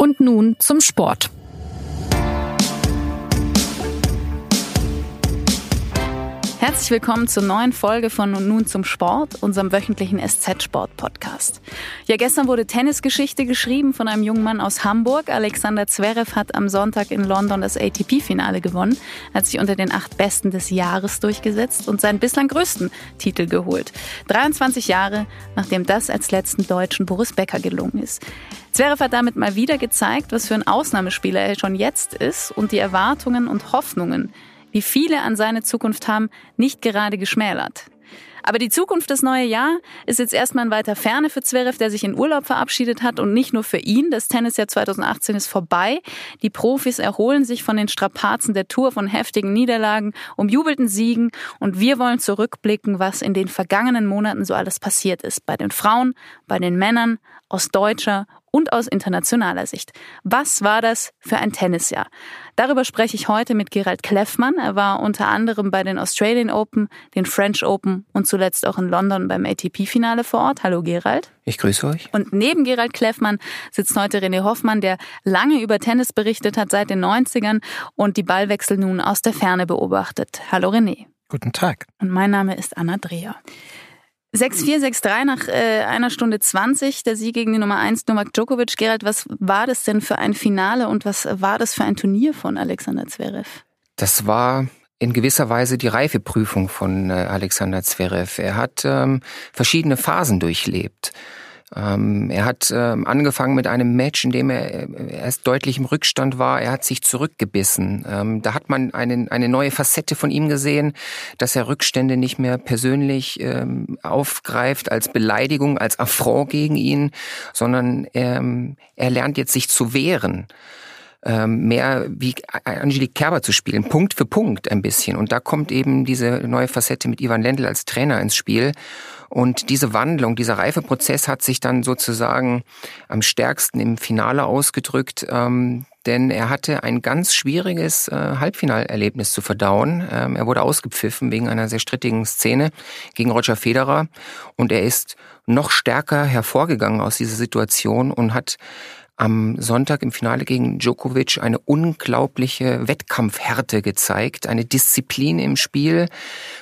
Und nun zum Sport. Herzlich willkommen zur neuen Folge von nun zum Sport, unserem wöchentlichen SZ-Sport-Podcast. Ja, gestern wurde Tennisgeschichte geschrieben von einem jungen Mann aus Hamburg. Alexander Zverev hat am Sonntag in London das ATP-Finale gewonnen, hat sich unter den acht Besten des Jahres durchgesetzt und seinen bislang größten Titel geholt. 23 Jahre, nachdem das als letzten Deutschen Boris Becker gelungen ist. Zverev hat damit mal wieder gezeigt, was für ein Ausnahmespieler er schon jetzt ist und die Erwartungen und Hoffnungen, die viele an seine Zukunft haben, nicht gerade geschmälert. Aber die Zukunft das neue Jahr ist jetzt erstmal in weiter Ferne für Zverev, der sich in Urlaub verabschiedet hat und nicht nur für ihn. Das Tennisjahr 2018 ist vorbei. Die Profis erholen sich von den Strapazen der Tour, von heftigen Niederlagen, umjubelten Siegen und wir wollen zurückblicken, was in den vergangenen Monaten so alles passiert ist. Bei den Frauen, bei den Männern, aus deutscher und aus internationaler Sicht. Was war das für ein Tennisjahr? Darüber spreche ich heute mit Gerald Kleffmann. Er war unter anderem bei den Australian Open, den French Open und zuletzt auch in London beim ATP-Finale vor Ort. Hallo Gerald. Ich grüße euch. Und neben Gerald Kleffmann sitzt heute René Hoffmann, der lange über Tennis berichtet hat seit den 90ern und die Ballwechsel nun aus der Ferne beobachtet. Hallo René. Guten Tag. Und mein Name ist Anna Dreher. 6-4, 6-3 nach äh, einer Stunde 20, der Sieg gegen die Nummer 1 Novak Djokovic. Gerald, was war das denn für ein Finale und was war das für ein Turnier von Alexander Zverev? Das war in gewisser Weise die Reifeprüfung von äh, Alexander Zverev. Er hat ähm, verschiedene Phasen durchlebt. Ähm, er hat ähm, angefangen mit einem Match, in dem er äh, erst deutlich im Rückstand war. Er hat sich zurückgebissen. Ähm, da hat man einen, eine neue Facette von ihm gesehen, dass er Rückstände nicht mehr persönlich ähm, aufgreift als Beleidigung, als Affront gegen ihn, sondern ähm, er lernt jetzt sich zu wehren ähm, mehr wie Angelique Kerber zu spielen, Punkt für Punkt ein bisschen. Und da kommt eben diese neue Facette mit Ivan Lendl als Trainer ins Spiel. Und diese Wandlung, dieser Reifeprozess hat sich dann sozusagen am stärksten im Finale ausgedrückt, ähm, denn er hatte ein ganz schwieriges äh, Halbfinalerlebnis zu verdauen. Ähm, er wurde ausgepfiffen wegen einer sehr strittigen Szene gegen Roger Federer und er ist noch stärker hervorgegangen aus dieser Situation und hat am Sonntag im Finale gegen Djokovic eine unglaubliche Wettkampfhärte gezeigt, eine Disziplin im Spiel.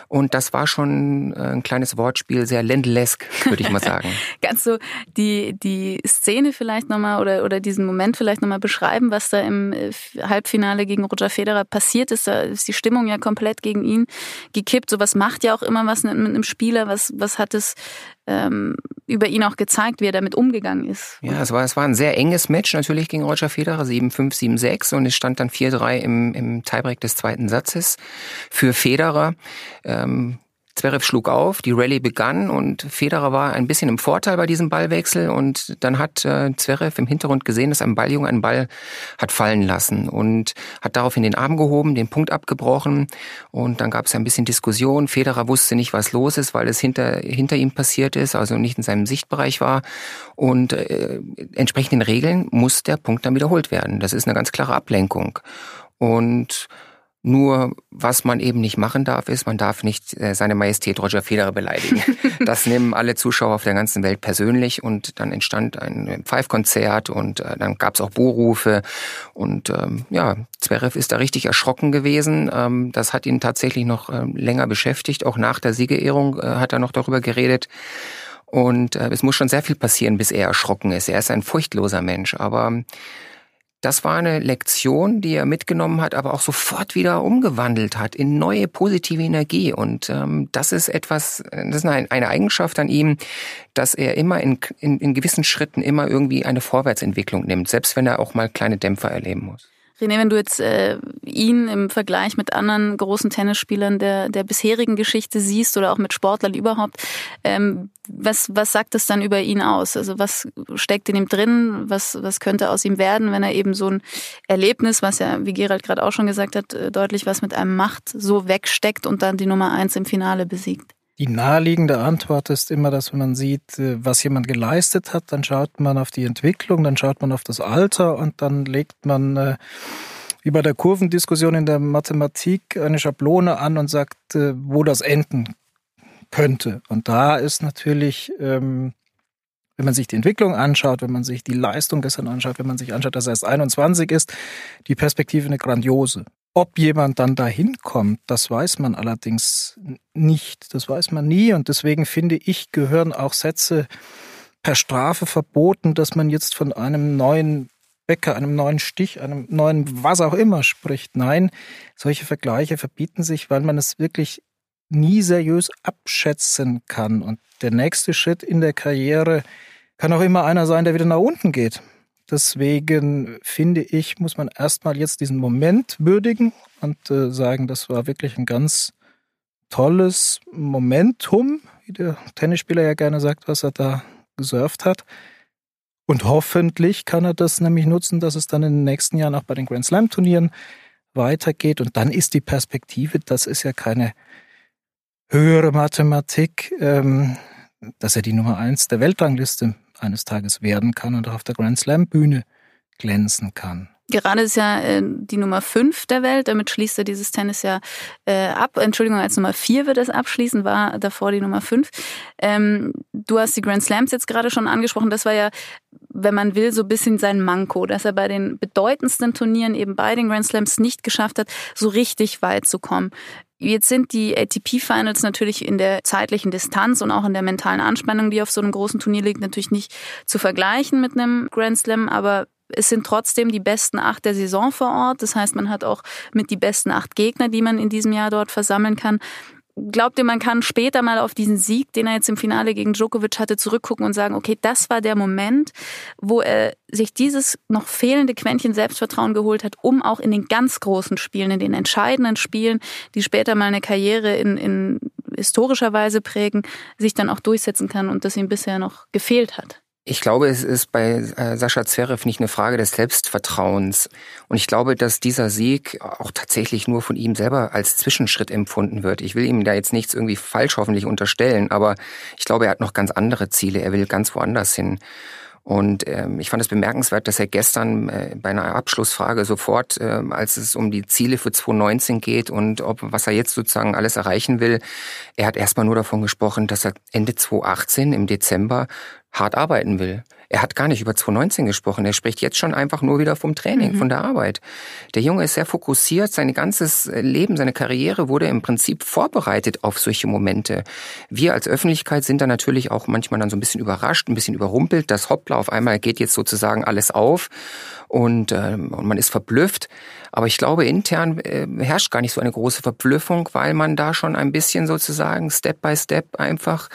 Und das war schon äh, ein kleines Wortspiel, sehr ländlesk, würde ich mal sagen. Kannst du die, die Szene vielleicht nochmal oder, oder diesen Moment vielleicht nochmal beschreiben, was da im äh, Halbfinale gegen Roger Federer passiert ist? Da ist die Stimmung ja komplett gegen ihn gekippt. Sowas macht ja auch immer was mit einem Spieler. Was, was hat es ähm, über ihn auch gezeigt, wie er damit umgegangen ist. Ja, es war, es war ein sehr enges Match natürlich gegen Roger Federer, 7-5, 7-6 und es stand dann 4-3 im, im Tiebreak des zweiten Satzes für Federer. Ähm, Zverev schlug auf, die Rallye begann und Federer war ein bisschen im Vorteil bei diesem Ballwechsel und dann hat äh, Zverev im Hintergrund gesehen, dass ein Balljunge einen Ball hat fallen lassen und hat daraufhin den Arm gehoben, den Punkt abgebrochen und dann gab es ein bisschen Diskussion. Federer wusste nicht, was los ist, weil es hinter, hinter ihm passiert ist, also nicht in seinem Sichtbereich war und äh, entsprechend den Regeln muss der Punkt dann wiederholt werden. Das ist eine ganz klare Ablenkung und nur was man eben nicht machen darf, ist, man darf nicht äh, seine Majestät Roger Federer beleidigen. Das nehmen alle Zuschauer auf der ganzen Welt persönlich und dann entstand ein Pfeifkonzert und äh, dann gab es auch Buhrufe und ähm, ja, Zverev ist da richtig erschrocken gewesen. Ähm, das hat ihn tatsächlich noch äh, länger beschäftigt. Auch nach der Siegerehrung äh, hat er noch darüber geredet. Und äh, es muss schon sehr viel passieren, bis er erschrocken ist. Er ist ein furchtloser Mensch, aber das war eine Lektion, die er mitgenommen hat, aber auch sofort wieder umgewandelt hat in neue positive Energie. Und ähm, das ist etwas, das ist eine, eine Eigenschaft an ihm, dass er immer in, in, in gewissen Schritten immer irgendwie eine Vorwärtsentwicklung nimmt, selbst wenn er auch mal kleine Dämpfer erleben muss. René, wenn du jetzt äh, ihn im Vergleich mit anderen großen Tennisspielern der, der bisherigen Geschichte siehst oder auch mit Sportlern überhaupt, ähm, was, was sagt das dann über ihn aus? Also was steckt in ihm drin? Was, was könnte aus ihm werden, wenn er eben so ein Erlebnis, was ja, wie Gerald gerade auch schon gesagt hat, äh, deutlich was mit einem macht, so wegsteckt und dann die Nummer eins im Finale besiegt? Die naheliegende Antwort ist immer, dass wenn man sieht, äh, was jemand geleistet hat, dann schaut man auf die Entwicklung, dann schaut man auf das Alter und dann legt man äh, wie bei der Kurvendiskussion in der Mathematik eine Schablone an und sagt, äh, wo das enden könnte. Und da ist natürlich ähm, wenn man sich die Entwicklung anschaut, wenn man sich die Leistung gestern anschaut, wenn man sich anschaut, dass er erst 21 ist, die Perspektive eine grandiose. Ob jemand dann dahin kommt, das weiß man allerdings nicht. Das weiß man nie. Und deswegen finde ich, gehören auch Sätze per Strafe verboten, dass man jetzt von einem neuen Bäcker, einem neuen Stich, einem neuen was auch immer spricht. Nein, solche Vergleiche verbieten sich, weil man es wirklich nie seriös abschätzen kann. Und der nächste Schritt in der Karriere kann auch immer einer sein, der wieder nach unten geht. Deswegen finde ich, muss man erstmal jetzt diesen Moment würdigen und äh, sagen, das war wirklich ein ganz tolles Momentum, wie der Tennisspieler ja gerne sagt, was er da gesurft hat. Und hoffentlich kann er das nämlich nutzen, dass es dann in den nächsten Jahren auch bei den Grand Slam Turnieren weitergeht. Und dann ist die Perspektive, das ist ja keine höhere Mathematik, ähm, dass er die Nummer eins der Weltrangliste eines Tages werden kann und auch auf der Grand Slam Bühne glänzen kann. Gerade ist ja äh, die Nummer 5 der Welt, damit schließt er dieses Tennis ja äh, ab. Entschuldigung, als Nummer 4 wird es abschließen, war davor die Nummer 5. Ähm, du hast die Grand Slams jetzt gerade schon angesprochen. Das war ja, wenn man will, so ein bisschen sein Manko, dass er bei den bedeutendsten Turnieren eben bei den Grand Slams nicht geschafft hat, so richtig weit zu kommen. Jetzt sind die ATP-Finals natürlich in der zeitlichen Distanz und auch in der mentalen Anspannung, die auf so einem großen Turnier liegt, natürlich nicht zu vergleichen mit einem Grand Slam, aber es sind trotzdem die besten acht der Saison vor Ort. Das heißt, man hat auch mit die besten acht Gegner, die man in diesem Jahr dort versammeln kann. Glaubt ihr, man kann später mal auf diesen Sieg, den er jetzt im Finale gegen Djokovic hatte, zurückgucken und sagen, okay, das war der Moment, wo er sich dieses noch fehlende Quäntchen Selbstvertrauen geholt hat, um auch in den ganz großen Spielen, in den entscheidenden Spielen, die später mal eine Karriere in, in historischer Weise prägen, sich dann auch durchsetzen kann und das ihm bisher noch gefehlt hat? Ich glaube, es ist bei äh, Sascha Zverev nicht eine Frage des Selbstvertrauens. Und ich glaube, dass dieser Sieg auch tatsächlich nur von ihm selber als Zwischenschritt empfunden wird. Ich will ihm da jetzt nichts irgendwie falsch hoffentlich unterstellen, aber ich glaube, er hat noch ganz andere Ziele. Er will ganz woanders hin. Und ähm, ich fand es bemerkenswert, dass er gestern äh, bei einer Abschlussfrage sofort, äh, als es um die Ziele für 2019 geht und ob was er jetzt sozusagen alles erreichen will, er hat erstmal nur davon gesprochen, dass er Ende 2018 im Dezember hart arbeiten will. Er hat gar nicht über 2019 gesprochen. Er spricht jetzt schon einfach nur wieder vom Training, mhm. von der Arbeit. Der Junge ist sehr fokussiert. Sein ganzes Leben, seine Karriere wurde im Prinzip vorbereitet auf solche Momente. Wir als Öffentlichkeit sind da natürlich auch manchmal dann so ein bisschen überrascht, ein bisschen überrumpelt, dass hoppla, auf einmal geht jetzt sozusagen alles auf und, ähm, und man ist verblüfft. Aber ich glaube, intern äh, herrscht gar nicht so eine große Verblüffung, weil man da schon ein bisschen sozusagen Step by Step einfach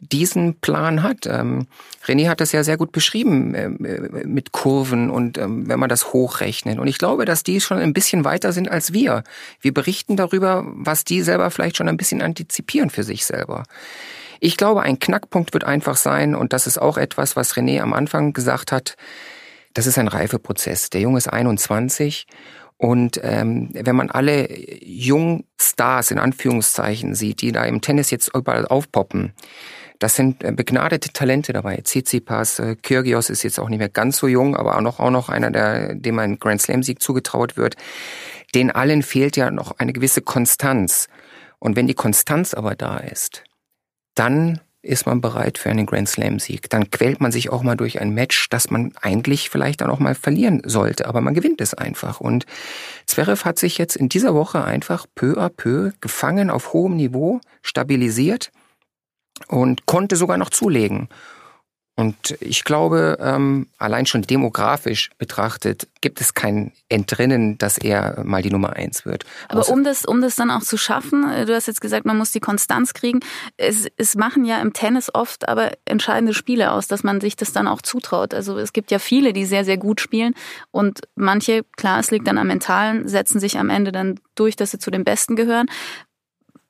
diesen Plan hat. Ähm, René hat das ja sehr gut beschrieben äh, mit Kurven und ähm, wenn man das hochrechnet. Und ich glaube, dass die schon ein bisschen weiter sind als wir. Wir berichten darüber, was die selber vielleicht schon ein bisschen antizipieren für sich selber. Ich glaube, ein Knackpunkt wird einfach sein, und das ist auch etwas, was René am Anfang gesagt hat, das ist ein Reifeprozess. Der Junge ist 21 und ähm, wenn man alle Jungstars in Anführungszeichen sieht, die da im Tennis jetzt überall aufpoppen, das sind äh, begnadete Talente dabei. Tsitsipas, äh, Kyrgios ist jetzt auch nicht mehr ganz so jung, aber auch noch, auch noch einer, der, dem ein Grand Slam Sieg zugetraut wird. Den allen fehlt ja noch eine gewisse Konstanz. Und wenn die Konstanz aber da ist, dann ist man bereit für einen Grand Slam Sieg. Dann quält man sich auch mal durch ein Match, das man eigentlich vielleicht dann auch mal verlieren sollte, aber man gewinnt es einfach. Und Zverev hat sich jetzt in dieser Woche einfach peu à peu gefangen auf hohem Niveau, stabilisiert und konnte sogar noch zulegen. Und ich glaube, ähm, allein schon demografisch betrachtet, gibt es kein Entrinnen, dass er mal die Nummer eins wird. Aber um das, um das dann auch zu schaffen, äh, du hast jetzt gesagt, man muss die Konstanz kriegen. Es, es machen ja im Tennis oft aber entscheidende Spiele aus, dass man sich das dann auch zutraut. Also es gibt ja viele, die sehr, sehr gut spielen und manche, klar, es liegt dann am Mentalen, setzen sich am Ende dann durch, dass sie zu den Besten gehören.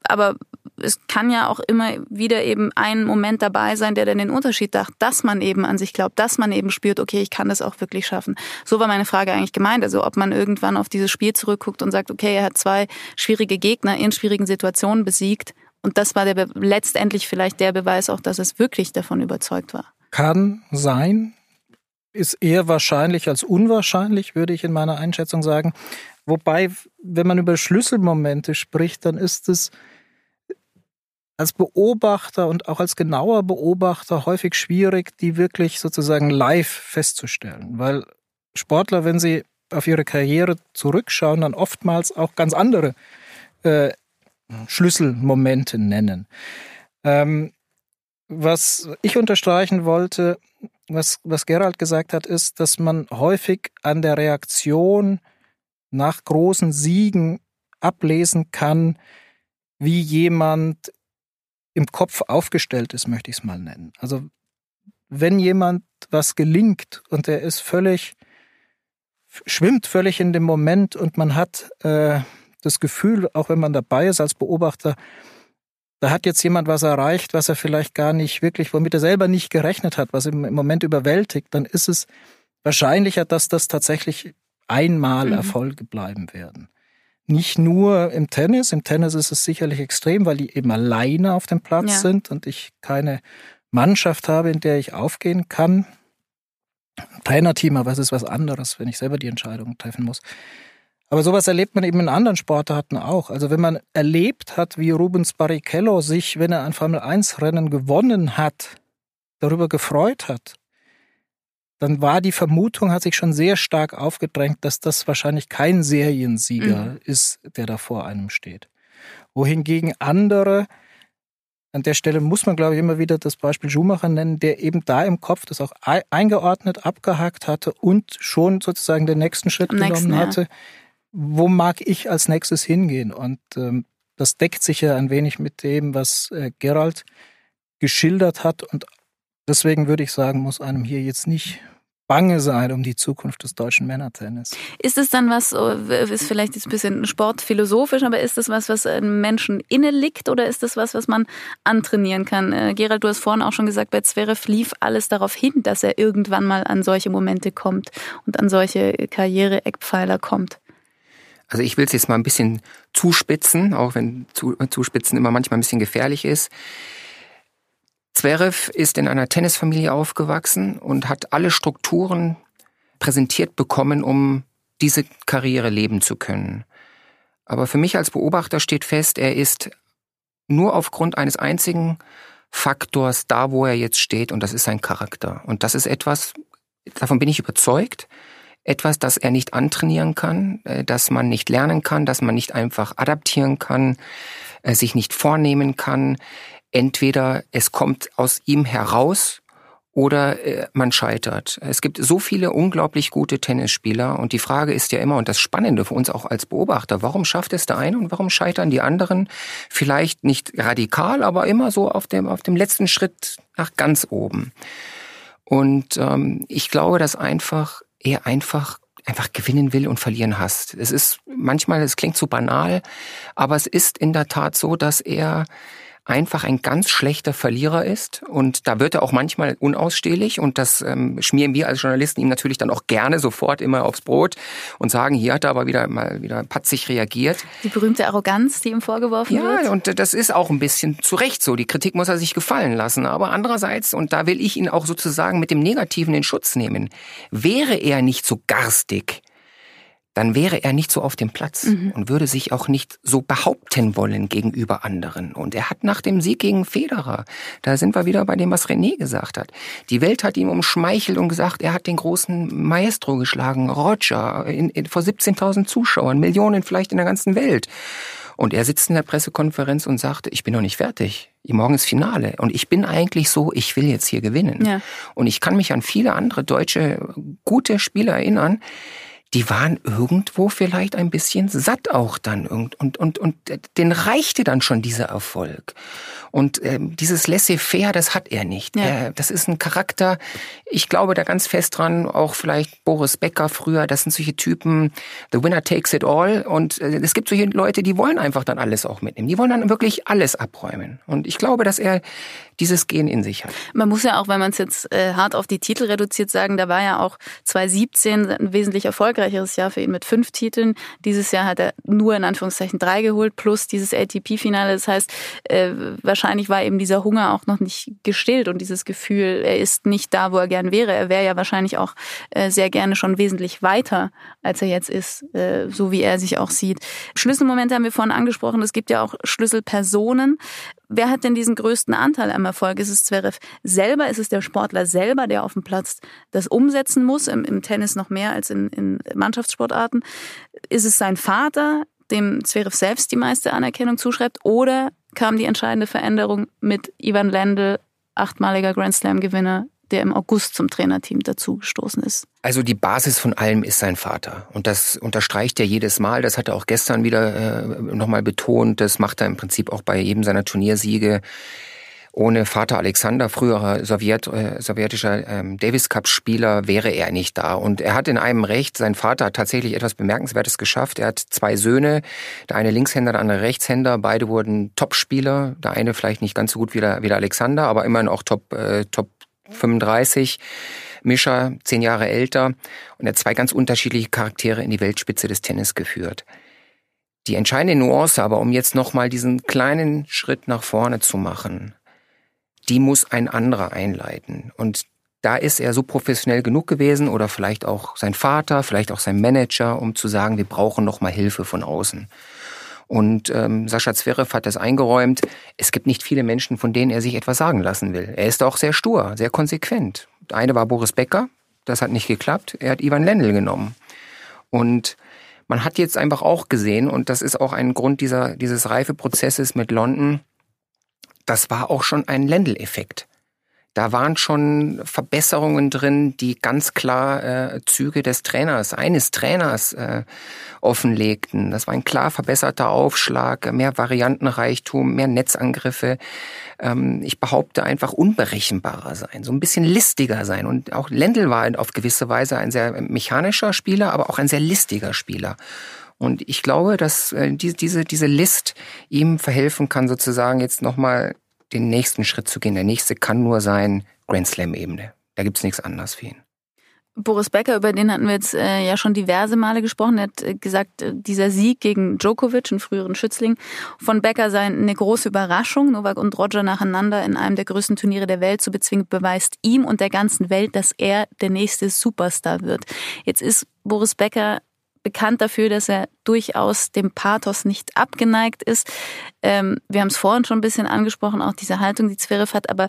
Aber es kann ja auch immer wieder eben ein Moment dabei sein, der dann den Unterschied macht, dass man eben an sich glaubt, dass man eben spürt, okay, ich kann das auch wirklich schaffen. So war meine Frage eigentlich gemeint. Also ob man irgendwann auf dieses Spiel zurückguckt und sagt, okay, er hat zwei schwierige Gegner in schwierigen Situationen besiegt. Und das war der letztendlich vielleicht der Beweis auch, dass es wirklich davon überzeugt war. Kann sein, ist eher wahrscheinlich als unwahrscheinlich, würde ich in meiner Einschätzung sagen. Wobei, wenn man über Schlüsselmomente spricht, dann ist es als Beobachter und auch als genauer Beobachter häufig schwierig, die wirklich sozusagen live festzustellen, weil Sportler, wenn sie auf ihre Karriere zurückschauen, dann oftmals auch ganz andere äh, Schlüsselmomente nennen. Ähm, was ich unterstreichen wollte, was, was Gerald gesagt hat, ist, dass man häufig an der Reaktion nach großen Siegen ablesen kann, wie jemand im Kopf aufgestellt ist, möchte ich es mal nennen. Also wenn jemand was gelingt und er ist völlig, schwimmt völlig in dem Moment und man hat äh, das Gefühl, auch wenn man dabei ist als Beobachter, da hat jetzt jemand was erreicht, was er vielleicht gar nicht wirklich, womit er selber nicht gerechnet hat, was ihm im Moment überwältigt, dann ist es wahrscheinlicher, dass das tatsächlich einmal mhm. Erfolge bleiben werden. Nicht nur im Tennis, im Tennis ist es sicherlich extrem, weil die eben alleine auf dem Platz ja. sind und ich keine Mannschaft habe, in der ich aufgehen kann. Trainerteam, aber es ist was anderes, wenn ich selber die Entscheidung treffen muss. Aber sowas erlebt man eben in anderen Sportarten auch. Also wenn man erlebt hat, wie Rubens Barrichello sich, wenn er ein Formel-1-Rennen gewonnen hat, darüber gefreut hat, dann war die Vermutung, hat sich schon sehr stark aufgedrängt, dass das wahrscheinlich kein Seriensieger mhm. ist, der da vor einem steht. Wohingegen andere, an der Stelle muss man, glaube ich, immer wieder das Beispiel Schumacher nennen, der eben da im Kopf das auch eingeordnet, abgehakt hatte und schon sozusagen den nächsten Schritt Am genommen nächsten, hatte. Ja wo mag ich als nächstes hingehen? Und ähm, das deckt sich ja ein wenig mit dem, was äh, Gerald geschildert hat. Und deswegen würde ich sagen, muss einem hier jetzt nicht bange sein um die Zukunft des deutschen Männertennis. Ist es dann was, ist vielleicht jetzt ein bisschen sportphilosophisch, aber ist das was, was einem Menschen inne liegt oder ist das was, was man antrainieren kann? Äh, Gerald, du hast vorhin auch schon gesagt, bei Zverev lief alles darauf hin, dass er irgendwann mal an solche Momente kommt und an solche Karriere-Eckpfeiler kommt. Also ich will es jetzt mal ein bisschen zuspitzen, auch wenn Zuspitzen immer manchmal ein bisschen gefährlich ist. Zverev ist in einer Tennisfamilie aufgewachsen und hat alle Strukturen präsentiert bekommen, um diese Karriere leben zu können. Aber für mich als Beobachter steht fest, er ist nur aufgrund eines einzigen Faktors da, wo er jetzt steht, und das ist sein Charakter. Und das ist etwas, davon bin ich überzeugt, etwas, das er nicht antrainieren kann, äh, das man nicht lernen kann, das man nicht einfach adaptieren kann, äh, sich nicht vornehmen kann. Entweder es kommt aus ihm heraus oder äh, man scheitert. Es gibt so viele unglaublich gute Tennisspieler und die Frage ist ja immer, und das Spannende für uns auch als Beobachter, warum schafft es der eine und warum scheitern die anderen? Vielleicht nicht radikal, aber immer so auf dem, auf dem letzten Schritt nach ganz oben. Und ähm, ich glaube, dass einfach er einfach einfach gewinnen will und verlieren hasst. Es ist manchmal, es klingt zu banal, aber es ist in der Tat so, dass er einfach ein ganz schlechter Verlierer ist. Und da wird er auch manchmal unausstehlich. Und das ähm, schmieren wir als Journalisten ihm natürlich dann auch gerne sofort immer aufs Brot und sagen, hier hat er aber wieder mal wieder patzig reagiert. Die berühmte Arroganz, die ihm vorgeworfen ja, wird. Ja, und das ist auch ein bisschen zu Recht so. Die Kritik muss er sich gefallen lassen. Aber andererseits, und da will ich ihn auch sozusagen mit dem Negativen in Schutz nehmen, wäre er nicht so garstig, dann wäre er nicht so auf dem Platz mhm. und würde sich auch nicht so behaupten wollen gegenüber anderen. Und er hat nach dem Sieg gegen Federer, da sind wir wieder bei dem, was René gesagt hat. Die Welt hat ihm umschmeichelt und gesagt, er hat den großen Maestro geschlagen, Roger, in, in, vor 17.000 Zuschauern, Millionen vielleicht in der ganzen Welt. Und er sitzt in der Pressekonferenz und sagt, ich bin noch nicht fertig. Morgen ist Finale. Und ich bin eigentlich so, ich will jetzt hier gewinnen. Ja. Und ich kann mich an viele andere deutsche gute Spieler erinnern, die waren irgendwo vielleicht ein bisschen satt auch dann und und und und den reichte dann schon dieser Erfolg. Und äh, dieses Laissez-faire, das hat er nicht. Ja. Äh, das ist ein Charakter, ich glaube da ganz fest dran, auch vielleicht Boris Becker früher, das sind solche Typen, the winner takes it all. Und äh, es gibt solche Leute, die wollen einfach dann alles auch mitnehmen. Die wollen dann wirklich alles abräumen. Und ich glaube, dass er dieses Gen in sich hat. Man muss ja auch, wenn man es jetzt äh, hart auf die Titel reduziert, sagen, da war ja auch 2017 ein wesentlich erfolgreicheres Jahr für ihn mit fünf Titeln. Dieses Jahr hat er nur in Anführungszeichen drei geholt, plus dieses ATP-Finale. Das heißt, äh, wahrscheinlich war eben dieser Hunger auch noch nicht gestillt und dieses Gefühl, er ist nicht da, wo er gern wäre. Er wäre ja wahrscheinlich auch äh, sehr gerne schon wesentlich weiter, als er jetzt ist, äh, so wie er sich auch sieht. Schlüsselmomente haben wir vorhin angesprochen. Es gibt ja auch Schlüsselpersonen. Wer hat denn diesen größten Anteil am Erfolg? Ist es Zverev selber? Ist es der Sportler selber, der auf dem Platz das umsetzen muss? Im, im Tennis noch mehr als in, in Mannschaftssportarten. Ist es sein Vater, dem Zverev selbst die meiste Anerkennung zuschreibt? Oder kam die entscheidende Veränderung mit Ivan Lendl, achtmaliger Grand Slam-Gewinner, der im August zum Trainerteam dazugestoßen ist. Also die Basis von allem ist sein Vater. Und das unterstreicht er jedes Mal. Das hat er auch gestern wieder äh, nochmal betont. Das macht er im Prinzip auch bei jedem seiner Turniersiege. Ohne Vater Alexander, früherer Sowjet, äh, sowjetischer ähm, Davis Cup Spieler, wäre er nicht da. Und er hat in einem Recht, sein Vater hat tatsächlich etwas Bemerkenswertes geschafft. Er hat zwei Söhne, der eine Linkshänder, der andere Rechtshänder. Beide wurden Top-Spieler. Der eine vielleicht nicht ganz so gut wie der, wie der Alexander, aber immerhin auch Top, äh, Top 35. Mischa, zehn Jahre älter. Und er hat zwei ganz unterschiedliche Charaktere in die Weltspitze des Tennis geführt. Die entscheidende Nuance aber, um jetzt nochmal diesen kleinen Schritt nach vorne zu machen, die muss ein anderer einleiten. Und da ist er so professionell genug gewesen oder vielleicht auch sein Vater, vielleicht auch sein Manager, um zu sagen, wir brauchen noch mal Hilfe von außen. Und ähm, Sascha Zverev hat das eingeräumt. Es gibt nicht viele Menschen, von denen er sich etwas sagen lassen will. Er ist auch sehr stur, sehr konsequent. Eine war Boris Becker, das hat nicht geklappt. Er hat Ivan Lendl genommen. Und man hat jetzt einfach auch gesehen, und das ist auch ein Grund dieser, dieses Reifeprozesses mit London, das war auch schon ein Lendl-Effekt. Da waren schon Verbesserungen drin, die ganz klar äh, Züge des Trainers, eines Trainers äh, offenlegten. Das war ein klar verbesserter Aufschlag, mehr Variantenreichtum, mehr Netzangriffe. Ähm, ich behaupte einfach unberechenbarer sein, so ein bisschen listiger sein. Und auch Lendl war auf gewisse Weise ein sehr mechanischer Spieler, aber auch ein sehr listiger Spieler. Und ich glaube, dass äh, diese, diese List ihm verhelfen kann, sozusagen jetzt nochmal den nächsten Schritt zu gehen. Der nächste kann nur sein Grand Slam-Ebene. Da gibt's nichts anderes für ihn. Boris Becker, über den hatten wir jetzt äh, ja schon diverse Male gesprochen. Er hat äh, gesagt, äh, dieser Sieg gegen Djokovic, einen früheren Schützling, von Becker sei eine große Überraschung. Novak und Roger nacheinander in einem der größten Turniere der Welt zu bezwingen, beweist ihm und der ganzen Welt, dass er der nächste Superstar wird. Jetzt ist Boris Becker bekannt dafür, dass er durchaus dem Pathos nicht abgeneigt ist. Ähm, wir haben es vorhin schon ein bisschen angesprochen, auch diese Haltung, die Zverev hat, aber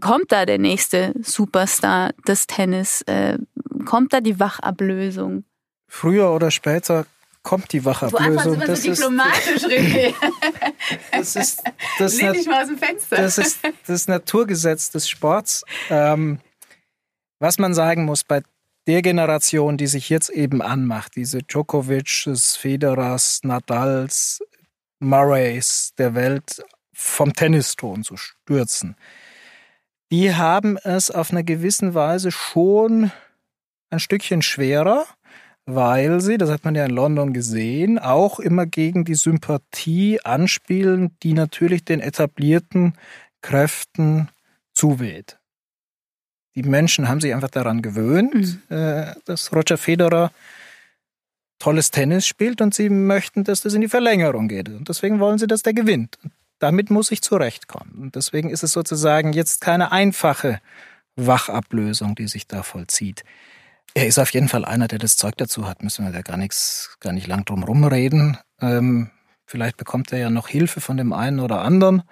kommt da der nächste Superstar des Tennis? Äh, kommt da die Wachablösung? Früher oder später kommt die Wachablösung. Du das so diplomatisch, René. das ist das, Lehn dich mal aus dem Fenster. das ist das Naturgesetz des Sports. Ähm, was man sagen muss, bei der Generation, die sich jetzt eben anmacht, diese Djokovic's, Federers, Nadals, Murrays der Welt vom Tenniston zu stürzen, die haben es auf eine gewisse Weise schon ein Stückchen schwerer, weil sie, das hat man ja in London gesehen, auch immer gegen die Sympathie anspielen, die natürlich den etablierten Kräften zuweht. Die Menschen haben sich einfach daran gewöhnt, mhm. Äh, dass Roger Federer tolles Tennis spielt und sie möchten, dass das in die Verlängerung geht. Und deswegen wollen sie, dass der gewinnt. Und damit muss ich zurechtkommen. Und deswegen ist es sozusagen jetzt keine einfache Wachablösung, die sich da vollzieht. Er ist auf jeden Fall einer, der das Zeug dazu hat. Müssen wir da gar nichts, gar nicht lang drum rumreden. Ähm, vielleicht bekommt er ja noch Hilfe von dem einen oder anderen.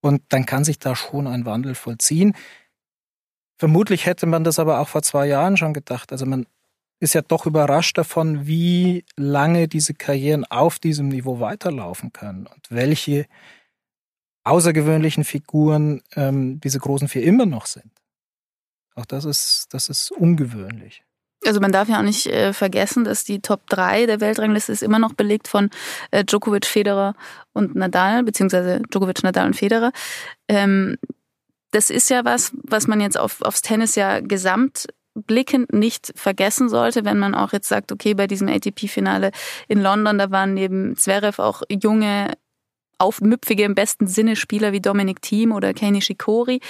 Und dann kann sich da schon ein Wandel vollziehen. Vermutlich hätte man das aber auch vor zwei Jahren schon gedacht. Also man ist ja doch überrascht davon, wie lange diese Karrieren auf diesem Niveau weiterlaufen können und welche außergewöhnlichen Figuren ähm, diese großen vier immer noch sind. Auch das ist, das ist ungewöhnlich. Also man darf ja auch nicht äh, vergessen, dass die Top 3 der Weltrangliste ist immer noch belegt von äh, Djokovic, Federer und Nadal, beziehungsweise Djokovic, Nadal und Federer. Ähm, das ist ja was, was man jetzt auf, aufs Tennis ja gesamtblickend nicht vergessen sollte, wenn man auch jetzt sagt, okay, bei diesem ATP-Finale in London, da waren neben Zverev auch junge, aufmüpfige im besten Sinne Spieler wie Dominic Thiem oder Kenny Shikori.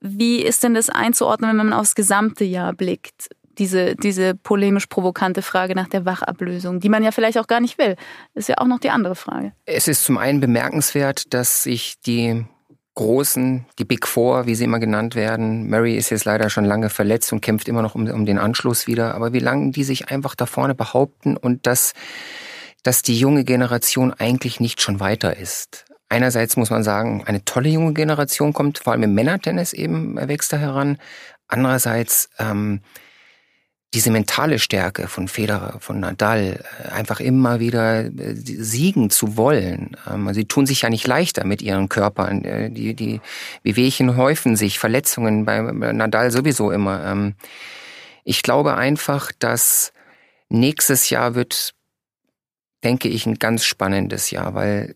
Wie ist denn das einzuordnen, wenn man aufs gesamte Jahr blickt? Diese, diese polemisch provokante Frage nach der Wachablösung, die man ja vielleicht auch gar nicht will, ist ja auch noch die andere Frage. Es ist zum einen bemerkenswert, dass sich die Großen, die Big Four, wie sie immer genannt werden. Murray ist jetzt leider schon lange verletzt und kämpft immer noch um, um den Anschluss wieder. Aber wie lange die sich einfach da vorne behaupten und dass, dass die junge Generation eigentlich nicht schon weiter ist. einerseits muss man sagen, eine tolle junge Generation kommt, vor allem im Männertennis eben wächst da heran. Andererseits ähm, diese mentale Stärke von Federer, von Nadal, äh, einfach immer wieder äh, siegen zu wollen. Ähm, sie tun sich ja nicht leichter mit ihren Körpern. Äh, die, die Wehwehchen häufen sich, Verletzungen bei Nadal sowieso immer. Ähm, ich glaube einfach, dass nächstes Jahr wird, denke ich, ein ganz spannendes Jahr, weil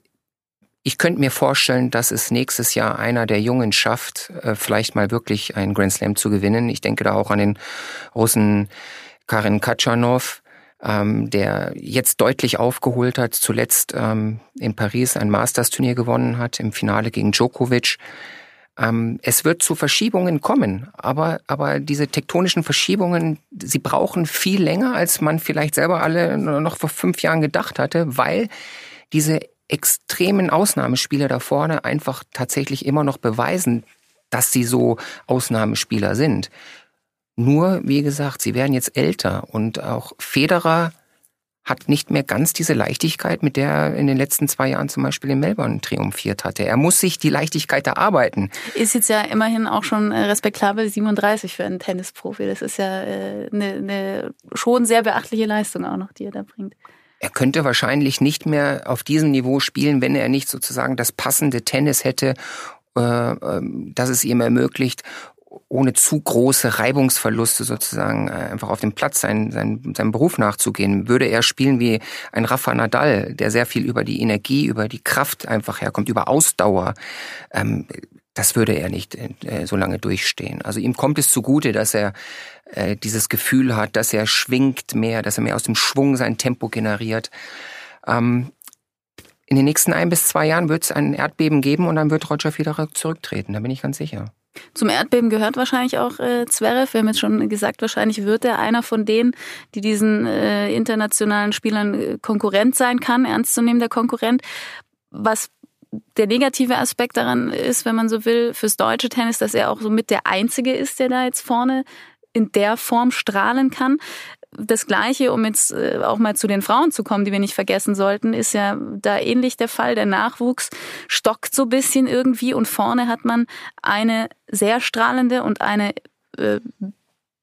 ich könnte mir vorstellen, dass es nächstes Jahr einer der Jungen schafft, äh, vielleicht mal wirklich einen Grand Slam zu gewinnen. Ich denke da auch an den Russen Karin Katschanov, ähm, der jetzt deutlich aufgeholt hat, zuletzt ähm, in Paris ein Masters-Turnier gewonnen hat, im Finale gegen Djokovic. Ähm, es wird zu Verschiebungen kommen, aber, aber diese tektonischen Verschiebungen, sie brauchen viel länger, als man vielleicht selber alle noch vor fünf Jahren gedacht hatte, weil diese extremen Ausnahmespieler da vorne einfach tatsächlich immer noch beweisen, dass sie so Ausnahmespieler sind. Nur, wie gesagt, sie werden jetzt älter und auch Federer hat nicht mehr ganz diese Leichtigkeit, mit der er in den letzten zwei Jahren zum Beispiel in Melbourne triumphiert hatte. Er muss sich die Leichtigkeit erarbeiten. Ist jetzt ja immerhin auch schon äh, respektabel 37 für einen Tennisprofi. Das ist ja eine, äh, eine schon sehr beachtliche Leistung auch noch, die er da bringt. Er könnte wahrscheinlich nicht mehr auf diesem Niveau spielen, wenn er nicht sozusagen das passende Tennis hätte, äh, ähm, das es ihm ermöglicht, ohne zu große Reibungsverluste sozusagen äh, einfach auf dem Platz seinen, seinen, seinem Beruf nachzugehen. Würde er spielen wie ein Rafa Nadal, der sehr viel über die Energie, über die Kraft einfach herkommt, über Ausdauer, ähm, das würde er nicht äh, so lange durchstehen. Also ihm kommt es zugute, dass er äh, dieses Gefühl hat, dass er schwingt mehr, dass er mehr aus dem Schwung sein Tempo generiert. Ähm, in den nächsten ein bis zwei Jahren wird es ein Erdbeben geben und dann wird Roger Federer zurücktreten, da bin ich ganz sicher. Zum Erdbeben gehört wahrscheinlich auch äh, Zverev. Wir haben jetzt schon gesagt, wahrscheinlich wird er einer von denen, die diesen äh, internationalen Spielern äh, Konkurrent sein kann, ernstzunehmender Konkurrent. Was der negative Aspekt daran ist, wenn man so will, fürs deutsche Tennis, dass er auch so mit der Einzige ist, der da jetzt vorne in der Form strahlen kann. Das Gleiche, um jetzt äh, auch mal zu den Frauen zu kommen, die wir nicht vergessen sollten, ist ja da ähnlich der Fall. Der Nachwuchs stockt so ein bisschen irgendwie und vorne hat man eine sehr strahlende und eine äh,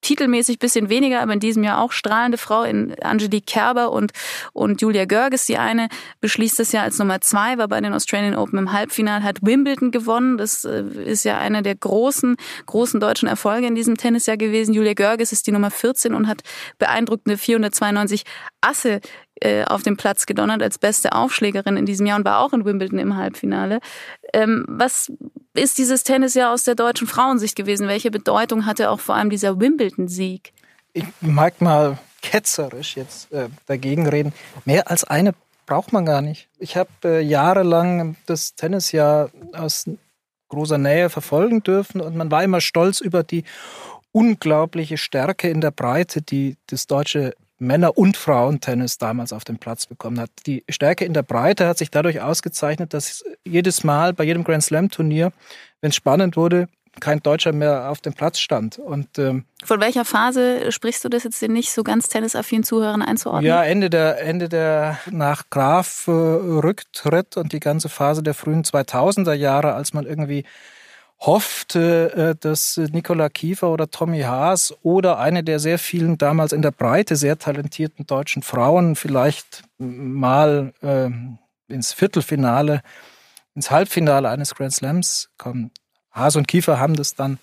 titelmäßig bisschen weniger, aber in diesem Jahr auch strahlende Frau in Angelique Kerber und, und Julia Görges. Die eine beschließt das Jahr als Nummer zwei, war bei den Australian Open im Halbfinale, hat Wimbledon gewonnen. Das äh, ist ja einer der großen, großen deutschen Erfolge in diesem Tennisjahr gewesen. Julia Görges ist die Nummer 14 und hat beeindruckende 492 Asse äh, auf dem Platz gedonnert als beste Aufschlägerin in diesem Jahr und war auch in Wimbledon im Halbfinale. Ähm, was ist dieses Tennisjahr aus der deutschen Frauensicht gewesen? Welche Bedeutung hatte auch vor allem dieser Wimbledon-Sieg? Ich mag mal ketzerisch jetzt äh, dagegen reden. Mehr als eine braucht man gar nicht. Ich habe äh, jahrelang das Tennisjahr aus großer Nähe verfolgen dürfen und man war immer stolz über die unglaubliche Stärke in der Breite, die das deutsche Männer- und Frauentennis damals auf den Platz bekommen hat. Die Stärke in der Breite hat sich dadurch ausgezeichnet, dass jedes Mal bei jedem Grand Slam Turnier, wenn es spannend wurde, kein Deutscher mehr auf dem Platz stand. Und, ähm, Von welcher Phase sprichst du das jetzt den nicht so ganz tennisaffinen Zuhörern einzuordnen? Ja, Ende der, Ende der nach Graf äh, Rücktritt und die ganze Phase der frühen 2000er Jahre, als man irgendwie hoffte, äh, dass Nikola Kiefer oder Tommy Haas oder eine der sehr vielen damals in der Breite sehr talentierten deutschen Frauen vielleicht mal äh, ins Viertelfinale, ins Halbfinale eines Grand Slams kommen. Haas und Kiefer haben das dann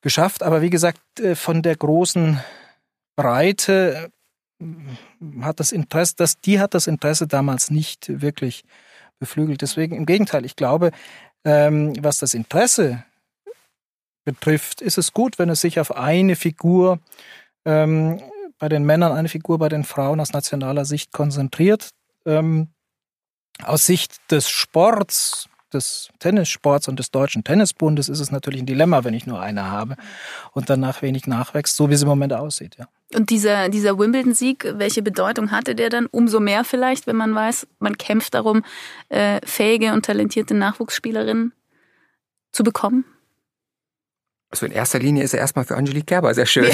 geschafft, aber wie gesagt, äh, von der großen Breite hat das Interesse, das, die hat das Interesse damals nicht wirklich beflügelt. Deswegen im Gegenteil, ich glaube, ähm, was das Interesse betrifft, ist es gut, wenn es sich auf eine Figur ähm, bei den Männern, eine Figur bei den Frauen aus nationaler Sicht konzentriert. Ähm, aus Sicht des Sports, des Tennissports und des Deutschen Tennisbundes ist es natürlich ein Dilemma, wenn ich nur eine habe und danach wenig nachwächst, so wie es im Moment aussieht, ja. Und dieser, dieser Wimbledon-Sieg, welche Bedeutung hatte der dann? Umso mehr vielleicht, wenn man weiß, man kämpft darum, äh, fähige und talentierte Nachwuchsspielerinnen zu bekommen? Also in erster Linie ist er erstmal für Angelique Kerber sehr schön.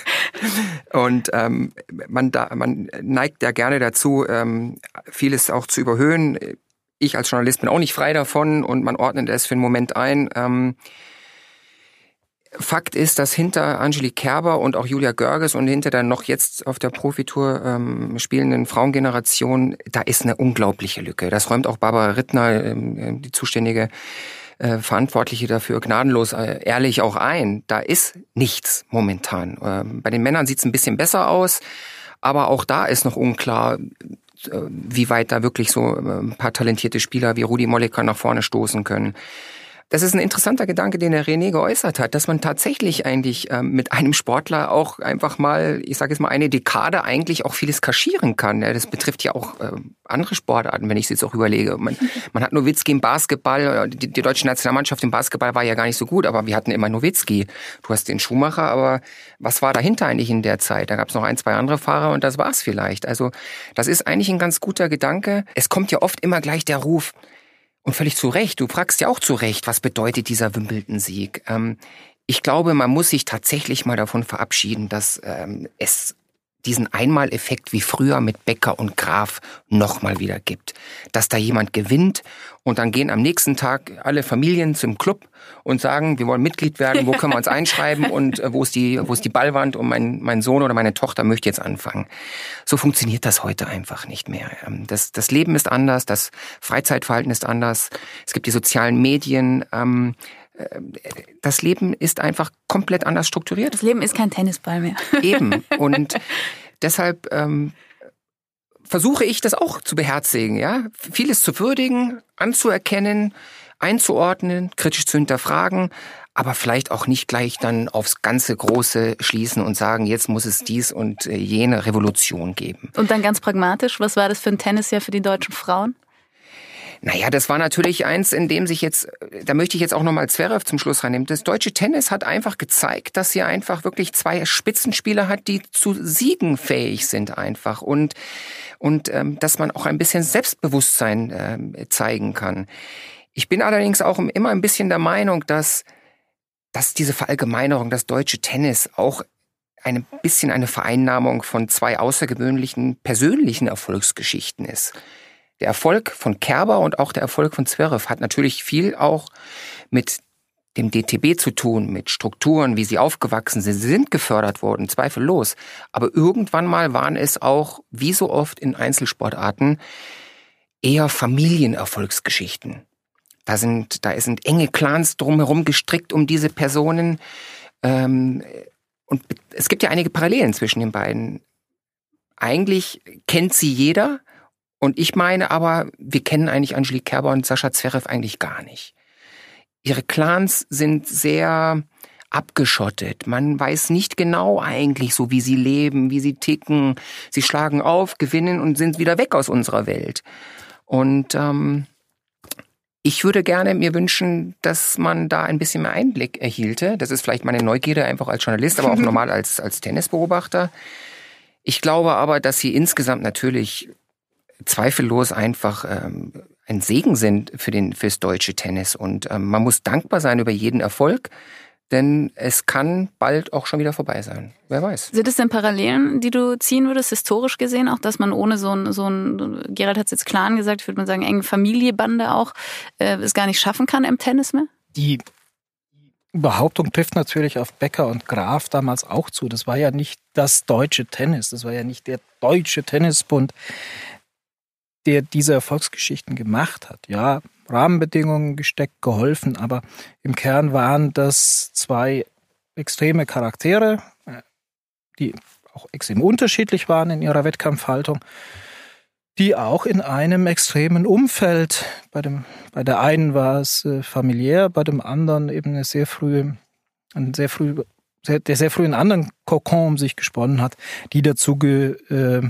und ähm, man, da, man neigt ja gerne dazu, ähm, vieles auch zu überhöhen. ich als Journalist bin auch nicht frei davon und man ordnet es für einen Moment ein. Ähm, Fakt ist, dass hinter Angelique Kerber und auch Julia Görges und hinter der noch jetzt auf der Profitour ähm, spielenden Frauengeneration, da ist eine unglaubliche Lücke. Das räumt auch Barbara Rittner, ähm, die zuständige äh, Verantwortliche dafür, gnadenlos äh, ehrlich auch ein. Da ist nichts momentan. Ähm, bei den Männern sieht es ein bisschen besser aus, aber auch da ist noch unklar, äh, wie weit da wirklich so äh, ein paar talentierte Spieler wie Rudi Molliker nach vorne stoßen können. Das ist ein interessanter Gedanke, den der René geäußert hat, dass man tatsächlich eigentlich ähm, mit einem Sportler auch einfach mal, ich sage jetzt mal, eine Dekade eigentlich auch vieles kaschieren kann. Ja, das betrifft ja auch äh, andere Sportarten, wenn ich es jetzt auch überlege. Man, man hat Nowitzki im Basketball, die, die deutsche Nationalmannschaft im Basketball war ja gar nicht so gut, aber wir hatten immer Nowitzki. Du hast den Schumacher, aber was war dahinter eigentlich in der Zeit? Da gab es noch ein, zwei andere Fahrer und das war's vielleicht. Also das ist eigentlich ein ganz guter Gedanke. Es kommt ja oft immer gleich der Ruf, und völlig zu Recht. Du fragst ja auch zu Recht, was bedeutet dieser Wimbledon-Sieg? Ähm, ich glaube, man muss sich tatsächlich mal davon verabschieden, dass ähm, es diesen Einmaleffekt wie früher mit Becker und Graf nochmal wieder gibt. Dass da jemand gewinnt und dann gehen am nächsten Tag alle Familien zum Club und sagen, wir wollen Mitglied werden, wo können wir uns einschreiben und äh, wo ist die, wo ist die Ballwand und mein, mein Sohn oder meine Tochter möchte jetzt anfangen. So funktioniert das heute einfach nicht mehr. Ähm, das, das Leben ist anders, das Freizeitverhalten ist anders, es gibt die sozialen Medien, ähm, äh, das Leben ist einfach komplett anders strukturiert. Das Leben ist kein Tennisball mehr. Eben. Und deshalb ähm, versuche ich das auch zu beherzigen, ja. Vieles zu würdigen, anzuerkennen, einzuordnen, kritisch zu hinterfragen, aber vielleicht auch nicht gleich dann aufs ganze Große schließen und sagen, jetzt muss es dies und äh, jene Revolution geben. Und dann ganz pragmatisch, was war das für ein Tennisjahr für die deutschen Frauen? Naja, das war natürlich eins, in dem sich jetzt, da möchte ich jetzt auch nochmal Zverev zum Schluss reinnehmen. Das deutsche Tennis hat einfach gezeigt, dass sie einfach wirklich zwei Spitzenspieler hat, die zu Siegen fähig sind einfach und und ähm, dass man auch ein bisschen Selbstbewusstsein ähm, zeigen kann. Ich bin allerdings auch immer ein bisschen der Meinung, dass dass diese Verallgemeinerung, das deutsche Tennis auch ein bisschen eine Vereinnahmung von zwei außergewöhnlichen persönlichen Erfolgsgeschichten ist. Der Erfolg von Kerber und auch der Erfolg von Zverev hat natürlich viel auch mit dem DTB zu tun, mit Strukturen, wie sie aufgewachsen sind. Sie sind gefördert worden, zweifellos. Aber irgendwann mal waren es auch, wie so oft in Einzelsportarten, eher Familienerfolgsgeschichten. Da sind, da sind enge Clans drumherum gestrickt um diese Personen. Ähm, und es gibt ja einige Parallelen zwischen den beiden. Eigentlich kennt sie jeder, und ich meine aber, wir kennen eigentlich Angelique Kerber und Sascha Zverev eigentlich gar nicht. Ihre Clans sind sehr abgeschottet. Man weiß nicht genau eigentlich so, wie sie leben, wie sie ticken. Sie schlagen auf, gewinnen und sind wieder weg aus unserer Welt. Und ähm, ich würde gerne mir wünschen, dass man da ein bisschen mehr Einblick erhielte. Das ist vielleicht meine Neugierde einfach als Journalist, aber auch normal als, als Tennisbeobachter. Ich glaube aber, dass sie insgesamt natürlich zweifellos einfach ähm, ein Segen sind für den fürs deutsche Tennis und ähm, man muss dankbar sein über jeden Erfolg, denn es kann bald auch schon wieder vorbei sein. Wer weiß. Sind es denn Parallelen, die du ziehen würdest, historisch gesehen, auch dass man ohne so ein, so ein Gerald hat es jetzt Clan gesagt, würde man sagen, enge Familiebande auch, äh, es gar nicht schaffen kann im Tennis mehr? Die Behauptung trifft natürlich auf Becker und Graf damals auch zu. Das war ja nicht das deutsche Tennis, das war ja nicht der deutsche Tennisbund, der diese Erfolgsgeschichten gemacht hat. Ja, Rahmenbedingungen gesteckt, geholfen, aber im Kern waren das zwei extreme Charaktere, äh, die auch extrem unterschiedlich waren in ihrer Wettkampfhaltung, die auch in einem extremen Umfeld, bei, dem, bei der einen war es äh, familiär, bei dem anderen eben eine sehr frühe, ein sehr früh, sehr, der sehr früh einen anderen Kokon um sich gesponnen hat, die dazu ge, äh,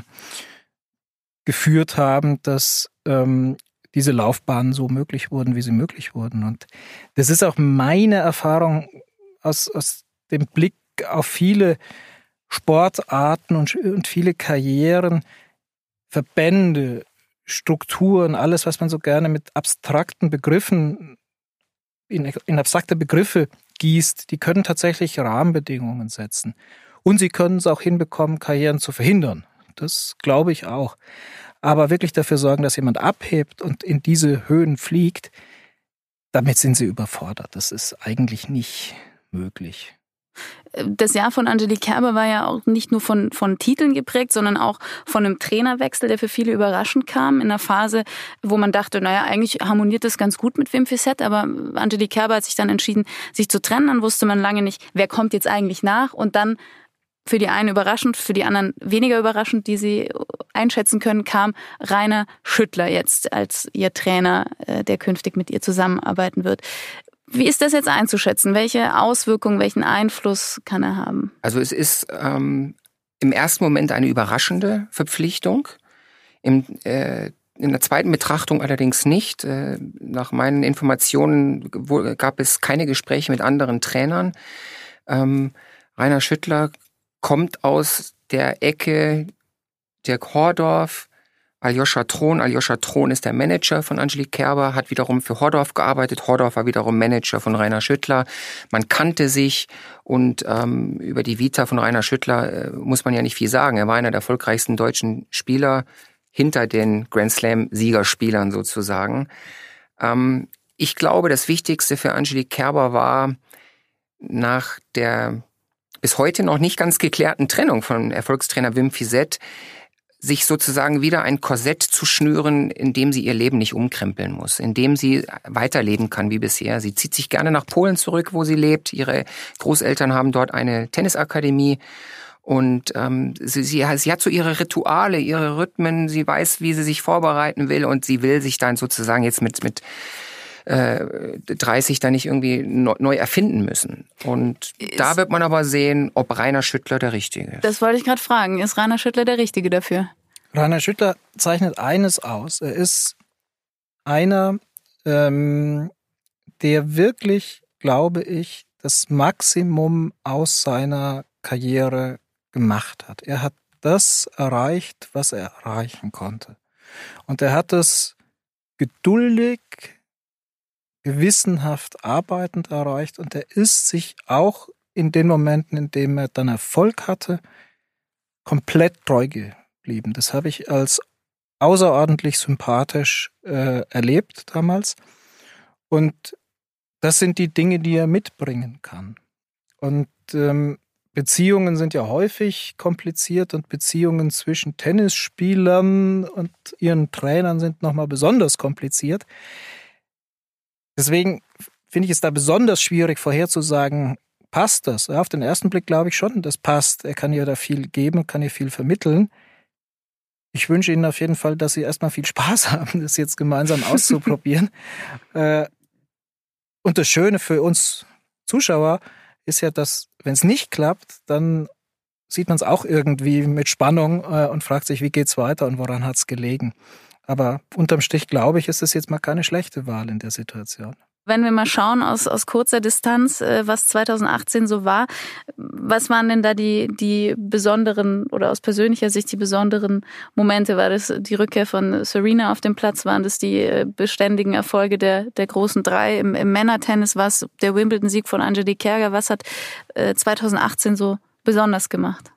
geführt haben, dass ähm, diese Laufbahnen so möglich wurden, wie sie möglich wurden. Und das ist auch meine Erfahrung aus, aus dem Blick auf viele Sportarten und, und viele Karrieren, Verbände, Strukturen, alles, was man so gerne mit abstrakten Begriffen, in, in abstrakte Begriffe gießt, die können tatsächlich Rahmenbedingungen setzen. Und sie können es auch hinbekommen, Karrieren zu verhindern. Das glaube ich auch. Aber wirklich dafür sorgen, dass jemand abhebt und in diese Höhen fliegt, damit sind sie überfordert. Das ist eigentlich nicht möglich. Das Jahr von Angelique Kerber war ja auch nicht nur von, von Titeln geprägt, sondern auch von einem Trainerwechsel, der für viele überraschend kam. In einer Phase, wo man dachte, naja, eigentlich harmoniert das ganz gut mit Wim Fissett, aber Angelique Kerber hat sich dann entschieden, sich zu trennen. Dann wusste man lange nicht, wer kommt jetzt eigentlich nach. Und dann für die einen überraschend, für die anderen weniger überraschend, die sie einschätzen können, kam Rainer Schüttler jetzt als ihr Trainer, äh, der künftig mit ihr zusammenarbeiten wird. Wie ist das jetzt einzuschätzen? Welche Auswirkungen, welchen Einfluss kann er haben? Also es ist ähm, im ersten Moment eine überraschende Verpflichtung. Im, äh, in der zweiten Betrachtung allerdings nicht. Äh, nach meinen Informationen gab es keine Gespräche mit anderen Trainern. Ähm, Rainer Schüttler kommt aus der Ecke Dirk Hordorf, Aljoscha Thron. Aljoscha Thron ist der Manager von Angelique Kerber, hat wiederum für Hordorf gearbeitet. Hordorf war wiederum Manager von Rainer Schüttler. Man kannte sich und ähm, über die Vita von Rainer Schüttler äh, muss man ja nicht viel sagen. Er war einer der erfolgreichsten deutschen Spieler hinter den Grand Slam-Siegerspielern sozusagen. Ähm, ich glaube, das Wichtigste für Angelique Kerber war nach der bis heute noch nicht ganz geklärten Trennung von Erfolgstrainer Wim Fizet sich sozusagen wieder ein Korsett zu schnüren, in dem sie ihr Leben nicht umkrempeln muss, in dem sie weiterleben kann wie bisher. Sie zieht sich gerne nach Polen zurück, wo sie lebt. Ihre Großeltern haben dort eine Tennisakademie. Und ähm, sie, sie, sie hat so ihre Rituale, ihre Rhythmen, sie weiß, wie sie sich vorbereiten will und sie will sich dann sozusagen jetzt mit, mit äh, 30 da nicht irgendwie neu erfinden müssen. Und ist, da wird man aber sehen, ob Rainer Schüttler der Richtige ist. Das wollte ich gerade fragen. Ist Rainer Schüttler der Richtige dafür? Rainer Schüttler zeichnet eines aus. Er ist einer, ähm, der wirklich, glaube ich, das Maximum aus seiner Karriere gemacht hat. Er hat das erreicht, was er erreichen konnte. Und er hat es geduldig, gewissenhaft arbeitend erreicht und er ist sich auch in den Momenten, in denen er dann Erfolg hatte, komplett treu geblieben. Das habe ich als außerordentlich sympathisch äh, erlebt damals. Und das sind die Dinge, die er mitbringen kann. Und ähm, Beziehungen sind ja häufig kompliziert und Beziehungen zwischen Tennisspielern und ihren Trainern sind nochmal besonders kompliziert. Deswegen finde ich es da besonders schwierig vorherzusagen, passt das? auf den ersten Blick glaube ich schon, das passt. Er kann ja da viel geben, kann ja viel vermitteln. Ich wünsche Ihnen auf jeden Fall, dass Sie erstmal viel Spaß haben, das jetzt gemeinsam auszuprobieren. Äh, und das Schöne für uns Zuschauer ist ja, dass wenn es nicht klappt, dann sieht man es auch irgendwie mit Spannung äh, und fragt sich, wie geht's weiter und woran hat es gelegen. Aber unterm Strich glaube ich, ist es jetzt mal keine schlechte Wahl in der Situation. Wenn wir mal schauen aus, aus kurzer Distanz, äh, was 2018 so war, was waren denn da die, die besonderen oder aus persönlicher Sicht die besonderen Momente? War das die Rückkehr von Serena auf den Platz? Waren das die äh, beständigen Erfolge der, der großen drei im, im Männertennis? War es der Wimbledon-Sieg von Angelique Kerger? Was hat 2018 äh, so besonders gemacht?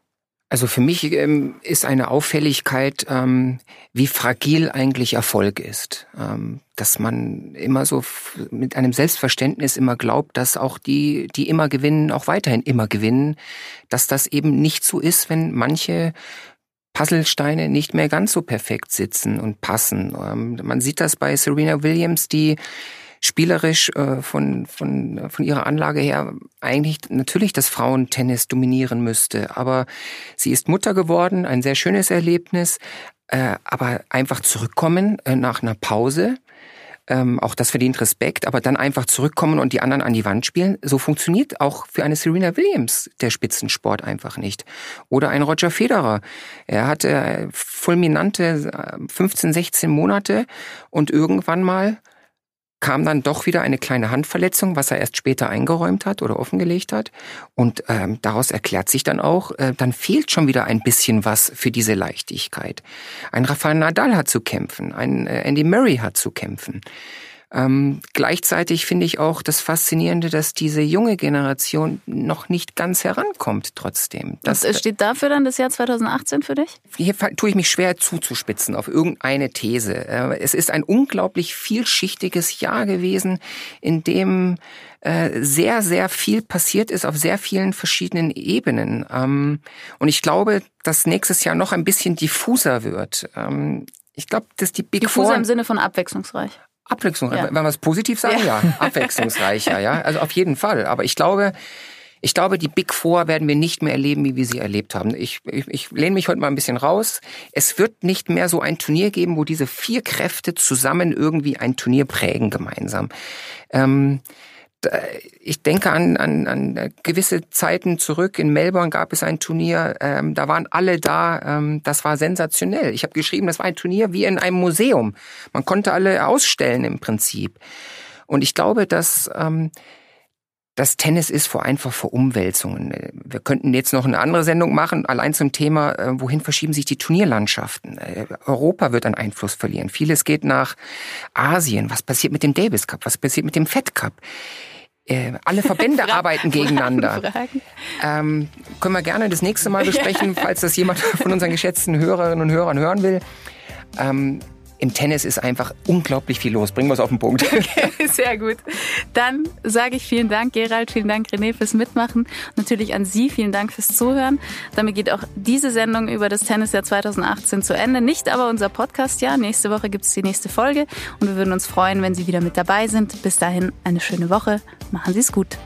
Also für mich ähm, ist eine Auffälligkeit, ähm, wie fragil eigentlich Erfolg ist. Ähm, dass man immer so mit einem Selbstverständnis immer glaubt, dass auch die, die immer gewinnen, auch weiterhin immer gewinnen. Dass das eben nicht so ist, wenn manche Puzzlesteine nicht mehr ganz so perfekt sitzen und passen. Ähm, man sieht das bei Serena Williams, die spielerisch äh, von, von, von ihrer Anlage her eigentlich natürlich das Frauentennis dominieren müsste. Aber sie ist Mutter geworden, ein sehr schönes Erlebnis. Äh, aber einfach zurückkommen äh, nach einer Pause, ähm, auch das verdient Respekt, aber dann einfach zurückkommen und die anderen an die Wand spielen, so funktioniert auch für eine Serena Williams der Spitzensport einfach nicht. Oder ein Roger Federer. Er hatte äh, fulminante 15, äh, 16 Monate und irgendwann mal kam dann doch wieder eine kleine Handverletzung, was er erst später eingeräumt hat oder offengelegt hat. Und ähm, daraus erklärt sich dann auch, äh, dann fehlt schon wieder ein bisschen was für diese Leichtigkeit. Ein Rafael Nadal hat zu kämpfen, ein äh, Andy Murray hat zu kämpfen. Ähm, gleichzeitig finde ich auch das Faszinierende, dass diese junge Generation noch nicht ganz herankommt trotzdem. Das Was steht dafür dann das Jahr 2018 für dich? Hier tue ich mich schwer zuzuspitzen auf irgendeine These. Äh, es ist ein unglaublich vielschichtiges Jahr gewesen, in dem äh, sehr, sehr viel passiert ist auf sehr vielen verschiedenen Ebenen. Ähm, und ich glaube, dass nächstes Jahr noch ein bisschen diffuser wird. Ähm, ich glaube, dass die Big diffuser Four... im Sinne von abwechslungsreich. Abwechslungsreich. Ja. Wenn wir es positiv sagen, ja. ja. Abwechslungsreicher, ja. Also auf jeden Fall. Aber ich glaube, ich glaube, die Big Four werden wir nicht mehr erleben, wie wir sie erlebt haben. Ich, ich, ich lehne mich heute mal ein bisschen raus. Es wird nicht mehr so ein Turnier geben, wo diese vier Kräfte zusammen irgendwie ein Turnier prägen gemeinsam. Ähm, ich denke an, an, an gewisse Zeiten zurück. In Melbourne gab es ein Turnier, ähm, da waren alle da. Ähm, das war sensationell. Ich habe geschrieben, das war ein Turnier wie in einem Museum. Man konnte alle ausstellen im Prinzip. Und ich glaube, dass ähm, das Tennis ist vor einfach vor Umwälzungen. Wir könnten jetzt noch eine andere Sendung machen, allein zum Thema, äh, wohin verschieben sich die Turnierlandschaften. Äh, Europa wird einen Einfluss verlieren. Vieles geht nach Asien. Was passiert mit dem Davis Cup? Was passiert mit dem Fed Cup? Äh, alle Verbände Fra arbeiten gegeneinander. Fragen, Fragen. Ähm, können wir gerne das nächste Mal besprechen, falls das jemand von unseren geschätzten Hörerinnen und Hörern hören will. Ähm, im Tennis ist einfach unglaublich viel los. Bringen wir es auf den Punkt. Okay, sehr gut. Dann sage ich vielen Dank, Gerald, vielen Dank, René, fürs Mitmachen. Natürlich an Sie, vielen Dank fürs Zuhören. Damit geht auch diese Sendung über das Tennisjahr 2018 zu Ende. Nicht aber unser Podcastjahr. Nächste Woche gibt es die nächste Folge und wir würden uns freuen, wenn Sie wieder mit dabei sind. Bis dahin eine schöne Woche. Machen Sie es gut.